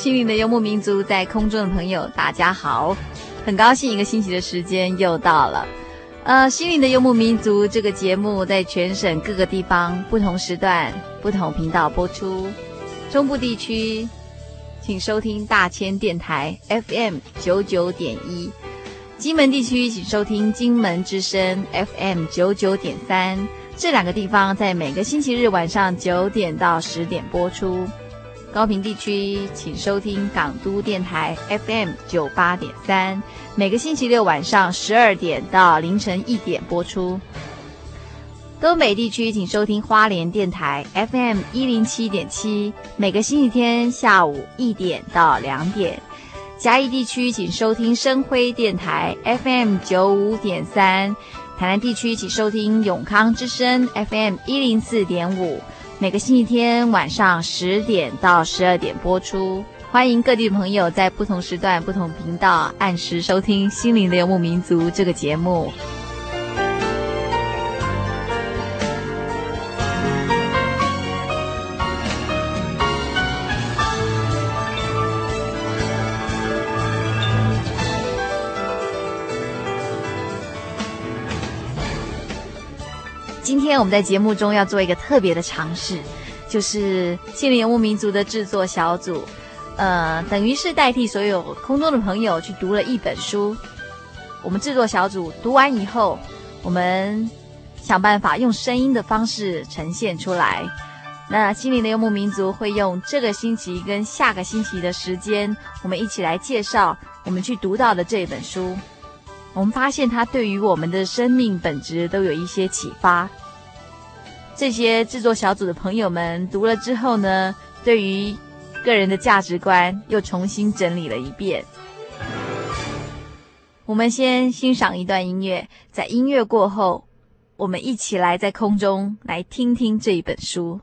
心灵的游牧民族，在空中的朋友，大家好，很高兴一个星期的时间又到了。呃，心灵的游牧民族这个节目在全省各个地方不同时段、不同频道播出。中部地区，请收听大千电台 FM 九九点一；金门地区，请收听金门之声 FM 九九点三。这两个地方在每个星期日晚上九点到十点播出。高屏地区，请收听港都电台 FM 九八点三，每个星期六晚上十二点到凌晨一点播出。东北地区，请收听花莲电台 FM 一零七点七，每个星期天下午一点到两点。嘉义地区，请收听深辉电台 FM 九五点三，台南地区，请收听永康之声 FM 一零四点五。每个星期天晚上十点到十二点播出，欢迎各地朋友在不同时段、不同频道按时收听《心灵的游牧民族》这个节目。今天我们在节目中要做一个特别的尝试，就是心灵游牧民族的制作小组，呃，等于是代替所有空中的朋友去读了一本书。我们制作小组读完以后，我们想办法用声音的方式呈现出来。那心灵的游牧民族会用这个星期跟下个星期的时间，我们一起来介绍我们去读到的这本书。我们发现它对于我们的生命本质都有一些启发。这些制作小组的朋友们读了之后呢对于个人的价值观又重新整理了一遍。我们先欣赏一段音乐在音乐过后我们一起来在空中来听听这一本书。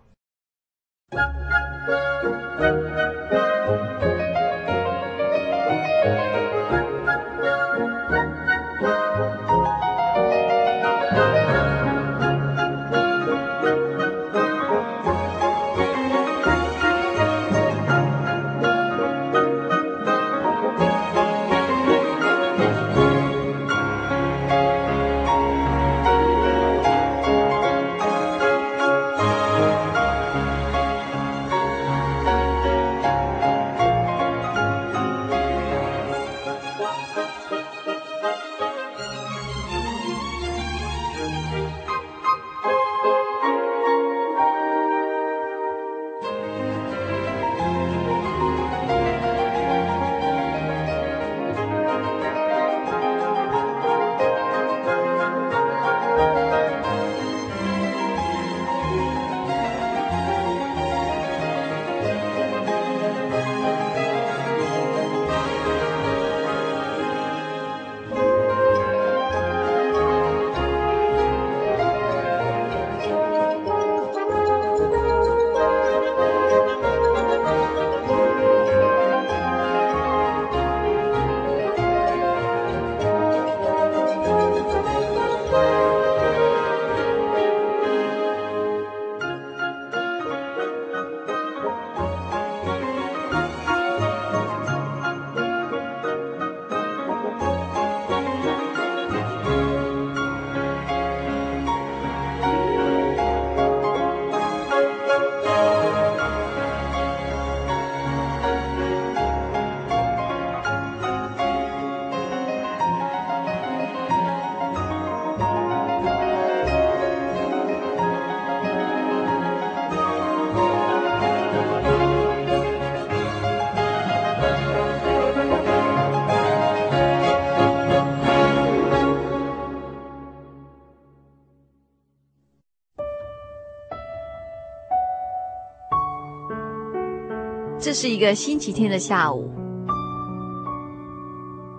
这是一个星期天的下午，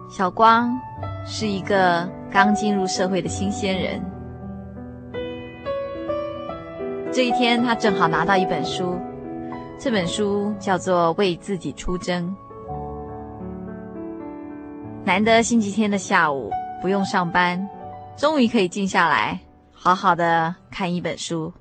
小光是一个刚进入社会的新鲜人。这一天，他正好拿到一本书，这本书叫做《为自己出征》。难得星期天的下午不用上班，终于可以静下来，好好的看一本书。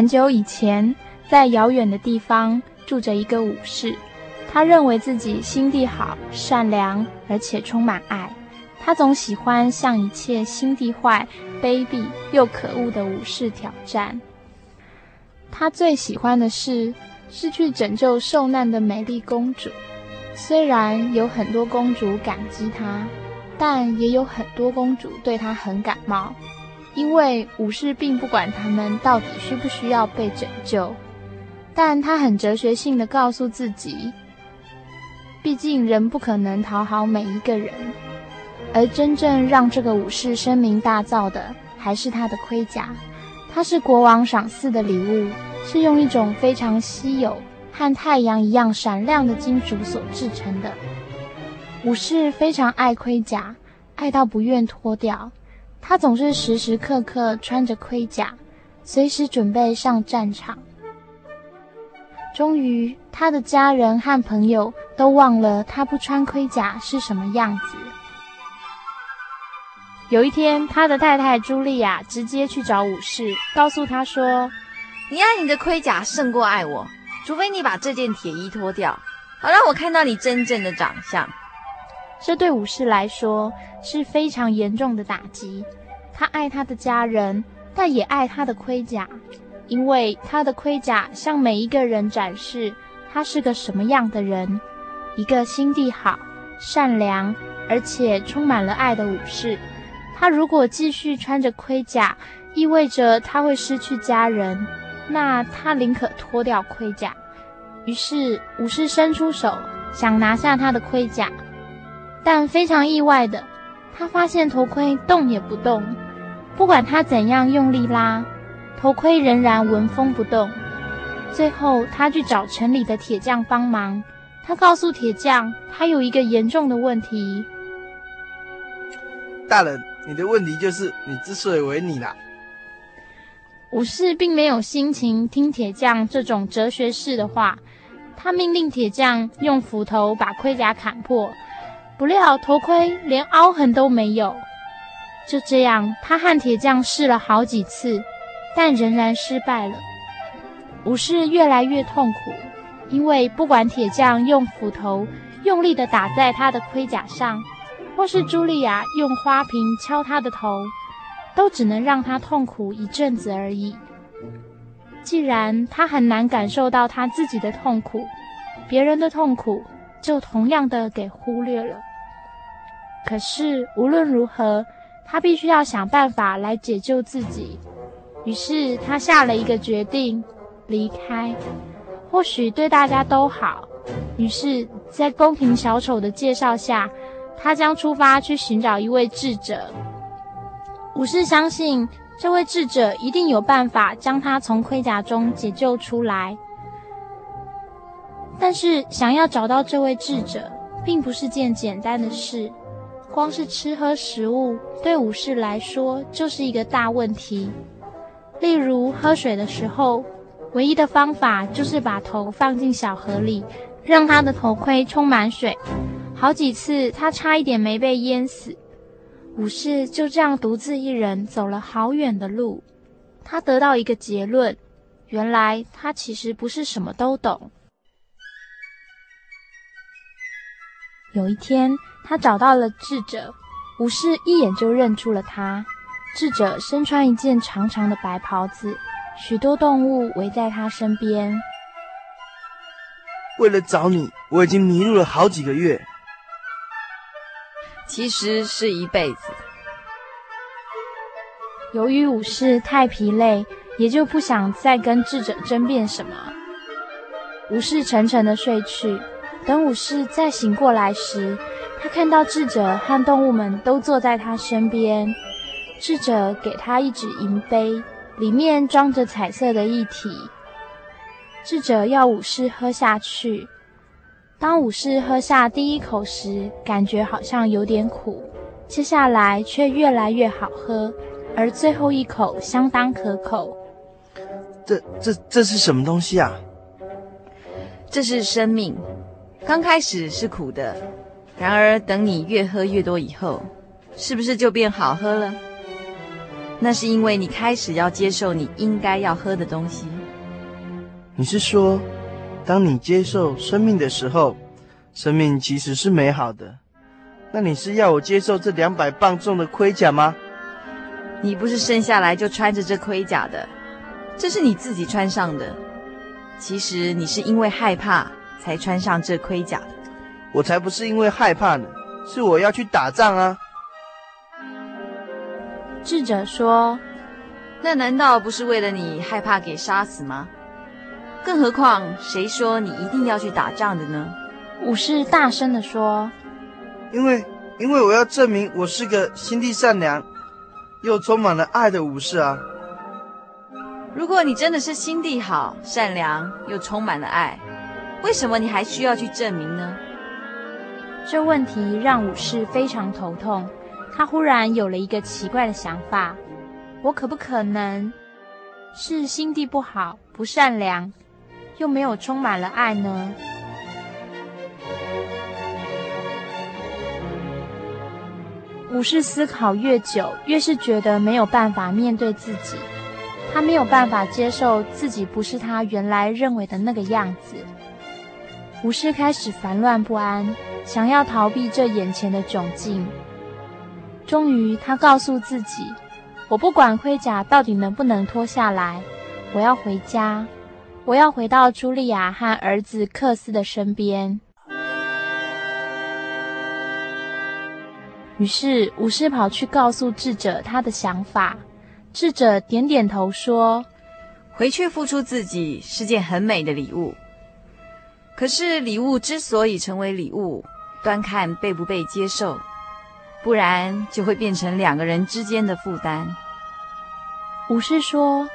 很久以前，在遥远的地方住着一个武士，他认为自己心地好、善良，而且充满爱。他总喜欢向一切心地坏、卑鄙又可恶的武士挑战。他最喜欢的事是去拯救受难的美丽公主。虽然有很多公主感激他，但也有很多公主对他很感冒。因为武士并不管他们到底需不需要被拯救，但他很哲学性的告诉自己，毕竟人不可能讨好每一个人，而真正让这个武士声名大噪的，还是他的盔甲。它是国王赏赐的礼物，是用一种非常稀有、和太阳一样闪亮的金属所制成的。武士非常爱盔甲，爱到不愿脱掉。他总是时时刻刻穿着盔甲，随时准备上战场。终于，他的家人和朋友都忘了他不穿盔甲是什么样子。有一天，他的太太茱莉亚直接去找武士，告诉他说：“你爱你的盔甲胜过爱我，除非你把这件铁衣脱掉，好让我看到你真正的长相。”这对武士来说是非常严重的打击。他爱他的家人，但也爱他的盔甲，因为他的盔甲向每一个人展示他是个什么样的人：一个心地好、善良，而且充满了爱的武士。他如果继续穿着盔甲，意味着他会失去家人，那他宁可脱掉盔甲。于是武士伸出手，想拿下他的盔甲。但非常意外的，他发现头盔动也不动。不管他怎样用力拉，头盔仍然纹风不动。最后，他去找城里的铁匠帮忙。他告诉铁匠，他有一个严重的问题。大人，你的问题就是你之所以为你啦。武士并没有心情听铁匠这种哲学式的话，他命令铁匠用斧头把盔甲砍破。不料头盔连凹痕都没有，就这样，他和铁匠试了好几次，但仍然失败了。武士越来越痛苦，因为不管铁匠用斧头用力地打在他的盔甲上，或是茱莉亚用花瓶敲他的头，都只能让他痛苦一阵子而已。既然他很难感受到他自己的痛苦，别人的痛苦就同样的给忽略了。可是无论如何，他必须要想办法来解救自己。于是他下了一个决定，离开，或许对大家都好。于是，在宫廷小丑的介绍下，他将出发去寻找一位智者。武士相信这位智者一定有办法将他从盔甲中解救出来。但是，想要找到这位智者，并不是件简单的事。光是吃喝食物，对武士来说就是一个大问题。例如喝水的时候，唯一的方法就是把头放进小河里，让他的头盔充满水。好几次他差一点没被淹死。武士就这样独自一人走了好远的路。他得到一个结论：原来他其实不是什么都懂。有一天，他找到了智者，武士一眼就认出了他。智者身穿一件长长的白袍子，许多动物围在他身边。为了找你，我已经迷路了好几个月。其实是一辈子。由于武士太疲累，也就不想再跟智者争辩什么。武士沉沉的睡去。等武士再醒过来时，他看到智者和动物们都坐在他身边。智者给他一只银杯，里面装着彩色的液体。智者要武士喝下去。当武士喝下第一口时，感觉好像有点苦，接下来却越来越好喝，而最后一口相当可口。这、这、这是什么东西啊？这是生命。刚开始是苦的，然而等你越喝越多以后，是不是就变好喝了？那是因为你开始要接受你应该要喝的东西。你是说，当你接受生命的时候，生命其实是美好的？那你是要我接受这两百磅重的盔甲吗？你不是生下来就穿着这盔甲的，这是你自己穿上的。其实你是因为害怕才穿上这盔甲的。我才不是因为害怕呢，是我要去打仗啊。智者说：“那难道不是为了你害怕给杀死吗？更何况，谁说你一定要去打仗的呢？”武士大声地说：“因为，因为我要证明我是个心地善良又充满了爱的武士啊！如果你真的是心地好、善良又充满了爱，为什么你还需要去证明呢？”这问题让武士非常头痛。他忽然有了一个奇怪的想法：我可不可能是心地不好、不善良，又没有充满了爱呢？武士思考越久，越是觉得没有办法面对自己。他没有办法接受自己不是他原来认为的那个样子。武士开始烦乱不安，想要逃避这眼前的窘境。终于，他告诉自己：“我不管盔甲到底能不能脱下来，我要回家，我要回到茱莉亚和儿子克斯的身边。”于是，武士跑去告诉智者他的想法。智者点点头说：“回去付出自己是件很美的礼物。可是，礼物之所以成为礼物，端看被不被接受。”不然就会变成两个人之间的负担。武士说：“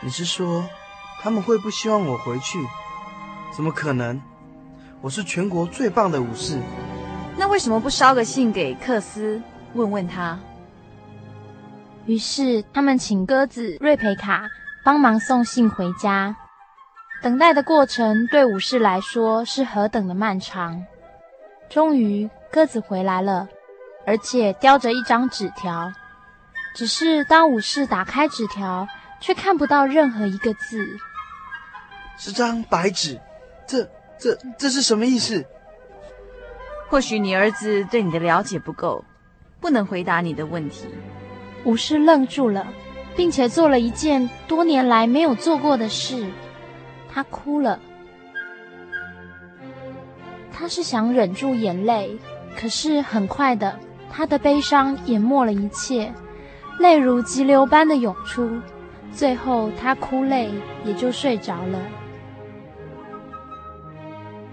你是说他们会不希望我回去？怎么可能？我是全国最棒的武士。那为什么不捎个信给克斯，问问他？”于是他们请鸽子瑞培卡帮忙送信回家。等待的过程对武士来说是何等的漫长。终于，鸽子回来了。而且叼着一张纸条，只是当武士打开纸条，却看不到任何一个字。是张白纸，这、这、这是什么意思？或许你儿子对你的了解不够，不能回答你的问题。武士愣住了，并且做了一件多年来没有做过的事，他哭了。他是想忍住眼泪，可是很快的。他的悲伤淹没了一切，泪如急流般的涌出，最后他哭累也就睡着了。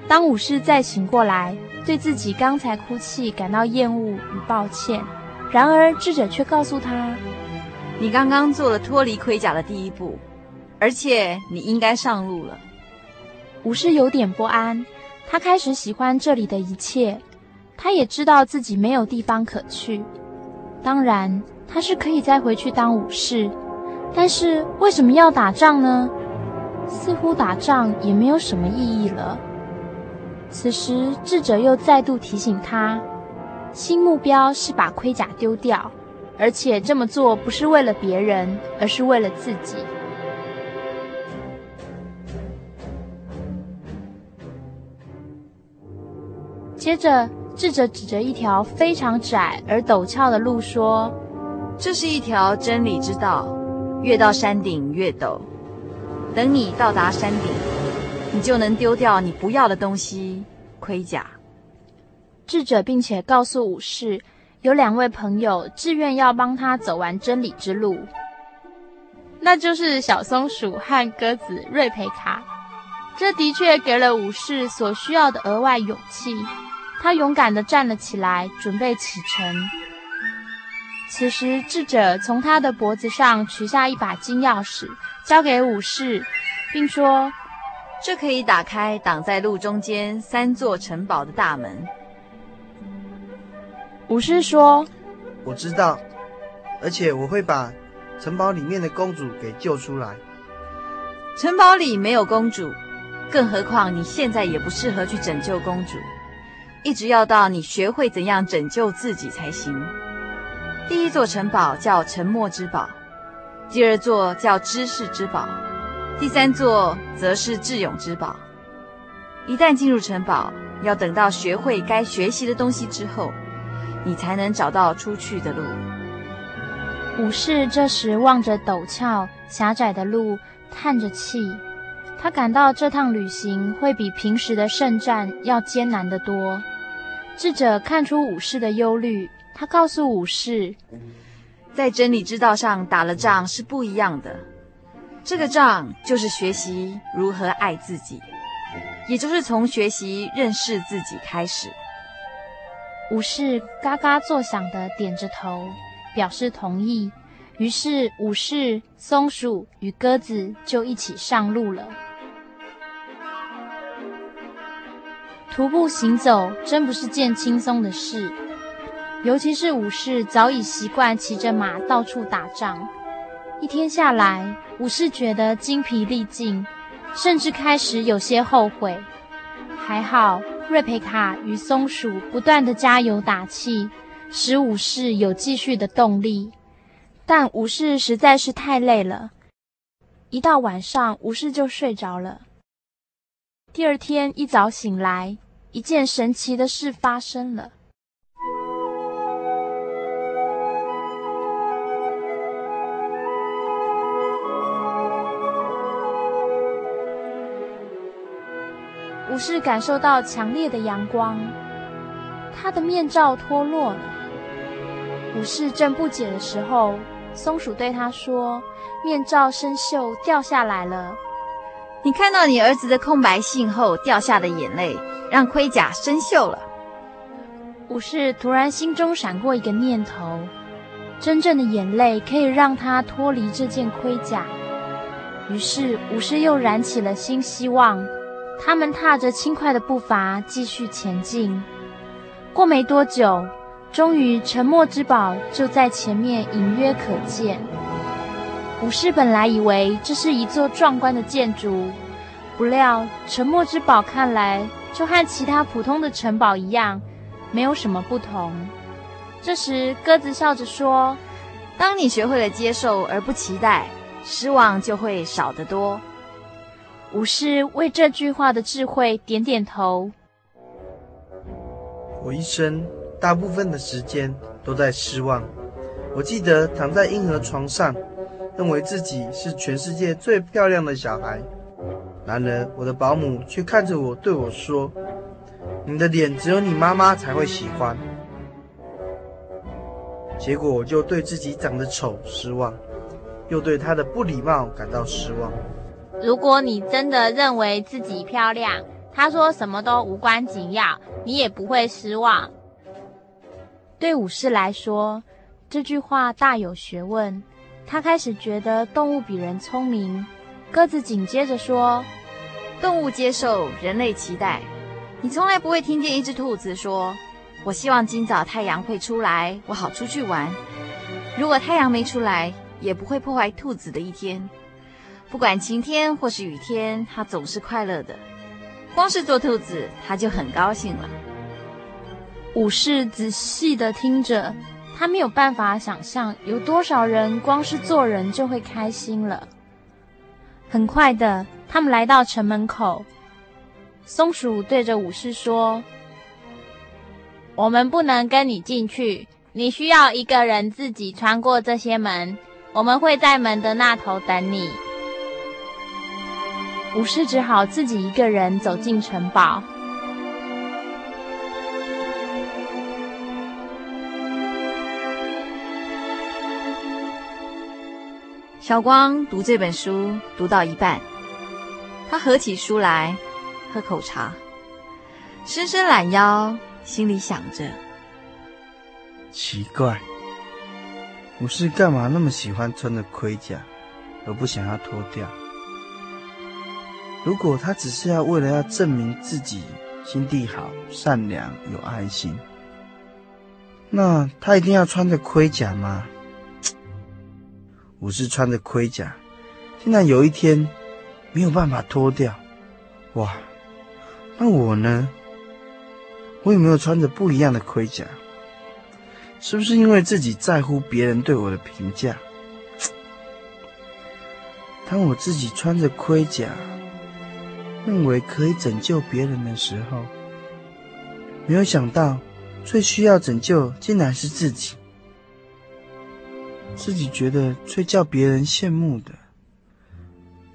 当武士再醒过来，对自己刚才哭泣感到厌恶与抱歉，然而智者却告诉他：“你刚刚做了脱离盔甲的第一步，而且你应该上路了。”武士有点不安，他开始喜欢这里的一切。他也知道自己没有地方可去，当然他是可以再回去当武士，但是为什么要打仗呢？似乎打仗也没有什么意义了。此时智者又再度提醒他，新目标是把盔甲丢掉，而且这么做不是为了别人，而是为了自己。接着。智者指着一条非常窄而陡峭的路说：“这是一条真理之道，越到山顶越陡。等你到达山顶，你就能丢掉你不要的东西——盔甲。”智者并且告诉武士，有两位朋友自愿要帮他走完真理之路。那就是小松鼠和鸽子瑞培卡。这的确给了武士所需要的额外勇气。他勇敢地站了起来，准备启程。此时，智者从他的脖子上取下一把金钥匙，交给武士，并说：“这可以打开挡在路中间三座城堡的大门。”武士说：“我知道，而且我会把城堡里面的公主给救出来。”城堡里没有公主，更何况你现在也不适合去拯救公主，一直要到你学会怎样拯救自己才行。第一座城堡叫沉默之堡，第二座叫知识之堡，第三座则是智勇之堡。一旦进入城堡，要等到学会该学习的东西之后，你才能找到出去的路。武士这时望着陡峭狭窄的路，叹着气。他感到这趟旅行会比平时的圣战要艰难得多。智者看出武士的忧虑。他告诉武士，在真理之道上打了仗是不一样的。这个仗就是学习如何爱自己，也就是从学习认识自己开始。武士嘎嘎作响的点着头，表示同意。于是，武士、松鼠与鸽子就一起上路了。徒步行走真不是件轻松的事。尤其是武士早已习惯骑着马到处打仗，一天下来，武士觉得精疲力尽，甚至开始有些后悔。还好，瑞培卡与松鼠不断的加油打气，使武士有继续的动力。但武士实在是太累了，一到晚上，武士就睡着了。第二天一早醒来，一件神奇的事发生了。武士感受到强烈的阳光，他的面罩脱落了。武士正不解的时候，松鼠对他说：“面罩生锈掉下来了。你看到你儿子的空白信后掉下的眼泪，让盔甲生锈了。”武士突然心中闪过一个念头：真正的眼泪可以让他脱离这件盔甲。于是，武士又燃起了新希望。他们踏着轻快的步伐继续前进。过没多久，终于沉默之宝就在前面隐约可见。武士本来以为这是一座壮观的建筑，不料沉默之堡看来就和其他普通的城堡一样，没有什么不同。这时，鸽子笑着说：“当你学会了接受而不期待，失望就会少得多。”武士为这句话的智慧点点头。我一生大部分的时间都在失望。我记得躺在婴儿床上，认为自己是全世界最漂亮的小孩。然而，我的保姆却看着我对我说：“你的脸只有你妈妈才会喜欢。”结果，我就对自己长得丑失望，又对她的不礼貌感到失望。如果你真的认为自己漂亮，他说什么都无关紧要，你也不会失望。对武士来说，这句话大有学问。他开始觉得动物比人聪明。鸽子紧接着说：“动物接受，人类期待。你从来不会听见一只兔子说：‘我希望今早太阳会出来，我好出去玩。’如果太阳没出来，也不会破坏兔子的一天。”不管晴天或是雨天，他总是快乐的。光是做兔子，他就很高兴了。武士仔细的听着，他没有办法想象有多少人光是做人就会开心了。很快的，他们来到城门口。松鼠对着武士说：“我们不能跟你进去，你需要一个人自己穿过这些门。我们会在门的那头等你。”武士只好自己一个人走进城堡。小光读这本书读到一半，他合起书来喝口茶，伸伸懒腰，心里想着：奇怪，武士干嘛那么喜欢穿着盔甲，而不想要脱掉？如果他只是要为了要证明自己心地好、善良、有爱心，那他一定要穿着盔甲吗？武士穿着盔甲，竟然有一天没有办法脱掉，哇！那我呢？我有没有穿着不一样的盔甲？是不是因为自己在乎别人对我的评价？当我自己穿着盔甲，认为可以拯救别人的时候，没有想到最需要拯救竟然是自己。自己觉得最叫别人羡慕的、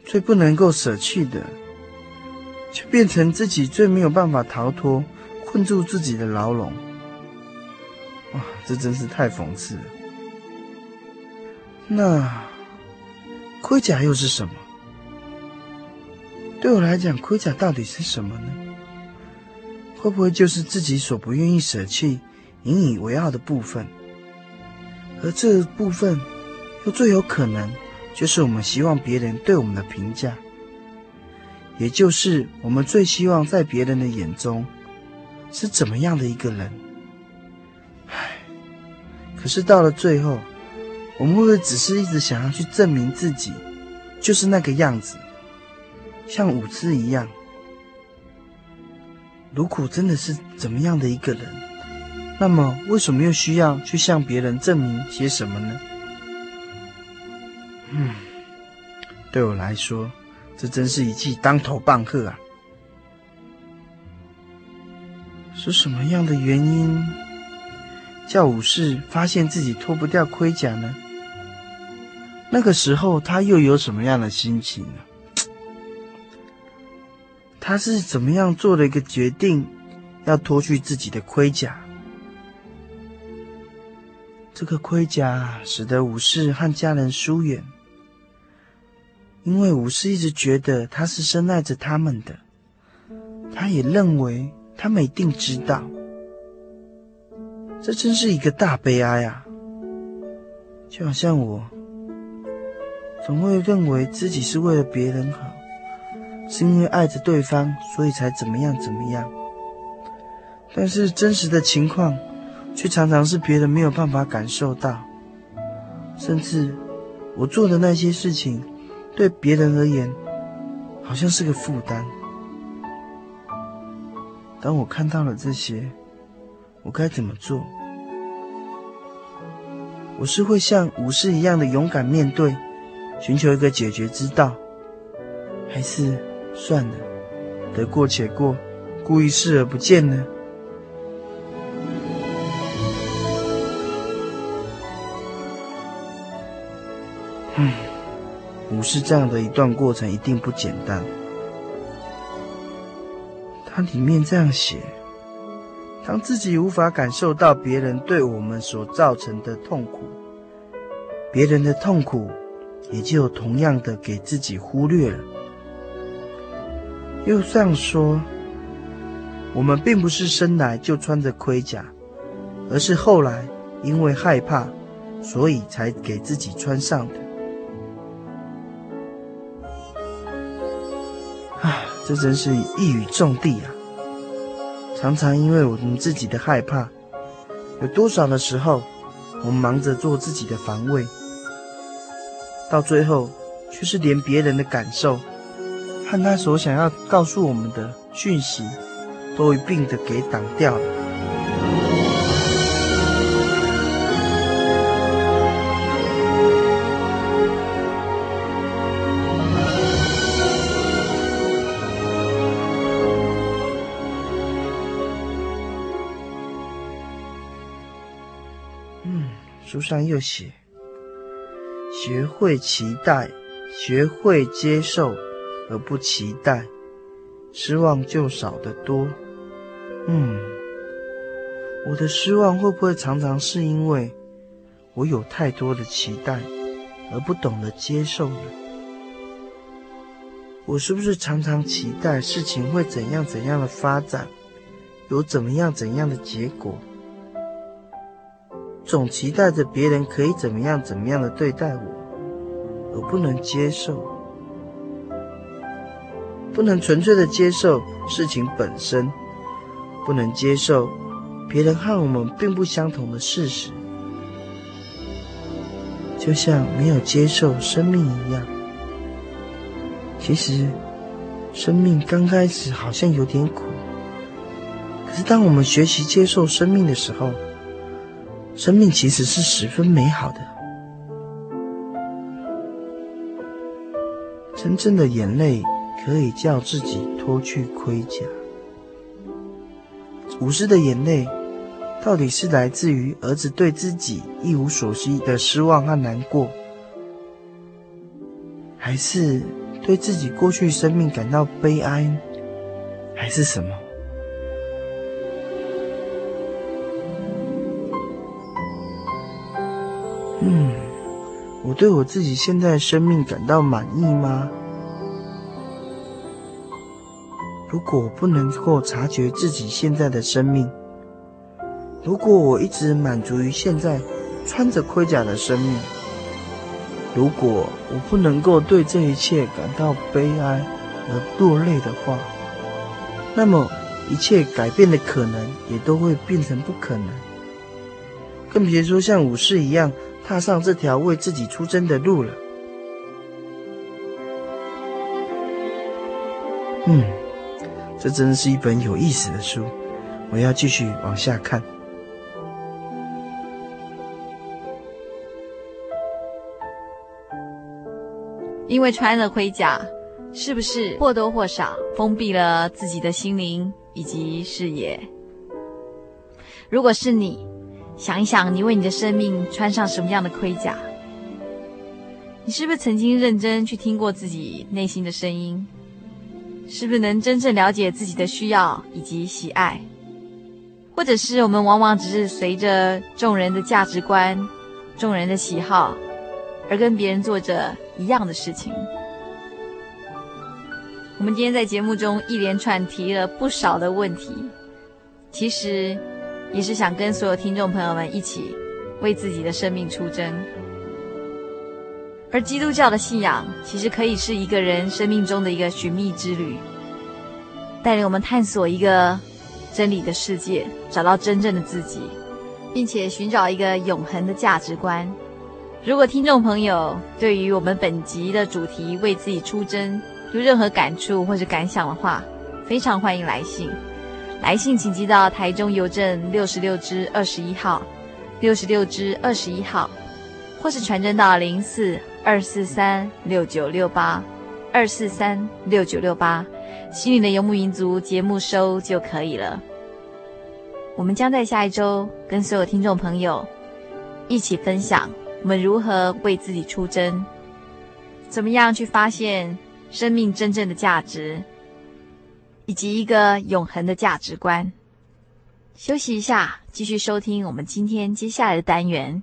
最不能够舍弃的，却变成自己最没有办法逃脱、困住自己的牢笼。哇，这真是太讽刺了。那盔甲又是什么？对我来讲，盔甲到底是什么呢？会不会就是自己所不愿意舍弃、引以为傲的部分？而这部分，又最有可能就是我们希望别人对我们的评价，也就是我们最希望在别人的眼中是怎么样的一个人。唉，可是到了最后，我们会不会只是一直想要去证明自己就是那个样子？像舞姿一样，如果真的是怎么样的一个人，那么为什么又需要去向别人证明些什么呢？嗯，对我来说，这真是一记当头棒喝啊！是什么样的原因叫武士发现自己脱不掉盔甲呢？那个时候他又有什么样的心情呢？他是怎么样做了一个决定，要脱去自己的盔甲？这个盔甲使得武士和家人疏远，因为武士一直觉得他是深爱着他们的，他也认为他们一定知道。这真是一个大悲哀啊！就好像我，总会认为自己是为了别人好。是因为爱着对方，所以才怎么样怎么样。但是真实的情况，却常常是别人没有办法感受到。甚至我做的那些事情，对别人而言，好像是个负担。当我看到了这些，我该怎么做？我是会像武士一样的勇敢面对，寻求一个解决之道，还是？算了，得过且过，故意视而不见呢？武士这样的一段过程一定不简单。它里面这样写：当自己无法感受到别人对我们所造成的痛苦，别人的痛苦也就同样的给自己忽略了。又这样说，我们并不是生来就穿着盔甲，而是后来因为害怕，所以才给自己穿上的。这真是一语中的啊！常常因为我们自己的害怕，有多少的时候，我们忙着做自己的防卫，到最后却是连别人的感受。和他所想要告诉我们的讯息，都一并的给挡掉了。嗯，书上又写：学会期待，学会接受。而不期待，失望就少得多。嗯，我的失望会不会常常是因为我有太多的期待，而不懂得接受呢？我是不是常常期待事情会怎样怎样的发展，有怎么样怎样的结果？总期待着别人可以怎么样怎么样的对待我，而不能接受，不能纯粹的接受事情本身，不能接受别人和我们并不相同的事实，就像没有接受生命一样。其实，生命刚开始好像有点苦，可是当我们学习接受生命的时候，生命其实是十分美好的。真正的眼泪可以叫自己脱去盔甲。武士的眼泪，到底是来自于儿子对自己一无所知的失望和难过，还是对自己过去生命感到悲哀，还是什么？嗯，我对我自己现在的生命感到满意吗？如果我不能够察觉自己现在的生命，如果我一直满足于现在穿着盔甲的生命，如果我不能够对这一切感到悲哀而落泪的话，那么一切改变的可能也都会变成不可能，更别说像武士一样。踏上这条为自己出征的路了。嗯，这真是一本有意思的书，我要继续往下看。因为穿了盔甲，是不是或多或少封闭了自己的心灵以及视野？如果是你，想一想，你为你的生命穿上什么样的盔甲？你是不是曾经认真去听过自己内心的声音？是不是能真正了解自己的需要以及喜爱？或者是我们往往只是随着众人的价值观、众人的喜好，而跟别人做着一样的事情？我们今天在节目中一连串提了不少的问题，其实。也是想跟所有听众朋友们一起为自己的生命出征，而基督教的信仰其实可以是一个人生命中的一个寻觅之旅，带领我们探索一个真理的世界，找到真正的自己，并且寻找一个永恒的价值观。如果听众朋友对于我们本集的主题“为自己出征”有任何感触或者感想的话，非常欢迎来信。来信请寄到台中邮政六十六支二十一号，六十六支二十一号，或是传真到零四二四三六九六八，二四三六九六八，心灵的游牧民族节目收就可以了。我们将在下一周跟所有听众朋友一起分享我们如何为自己出征，怎么样去发现生命真正的价值。以及一个永恒的价值观。休息一下，继续收听我们今天接下来的单元。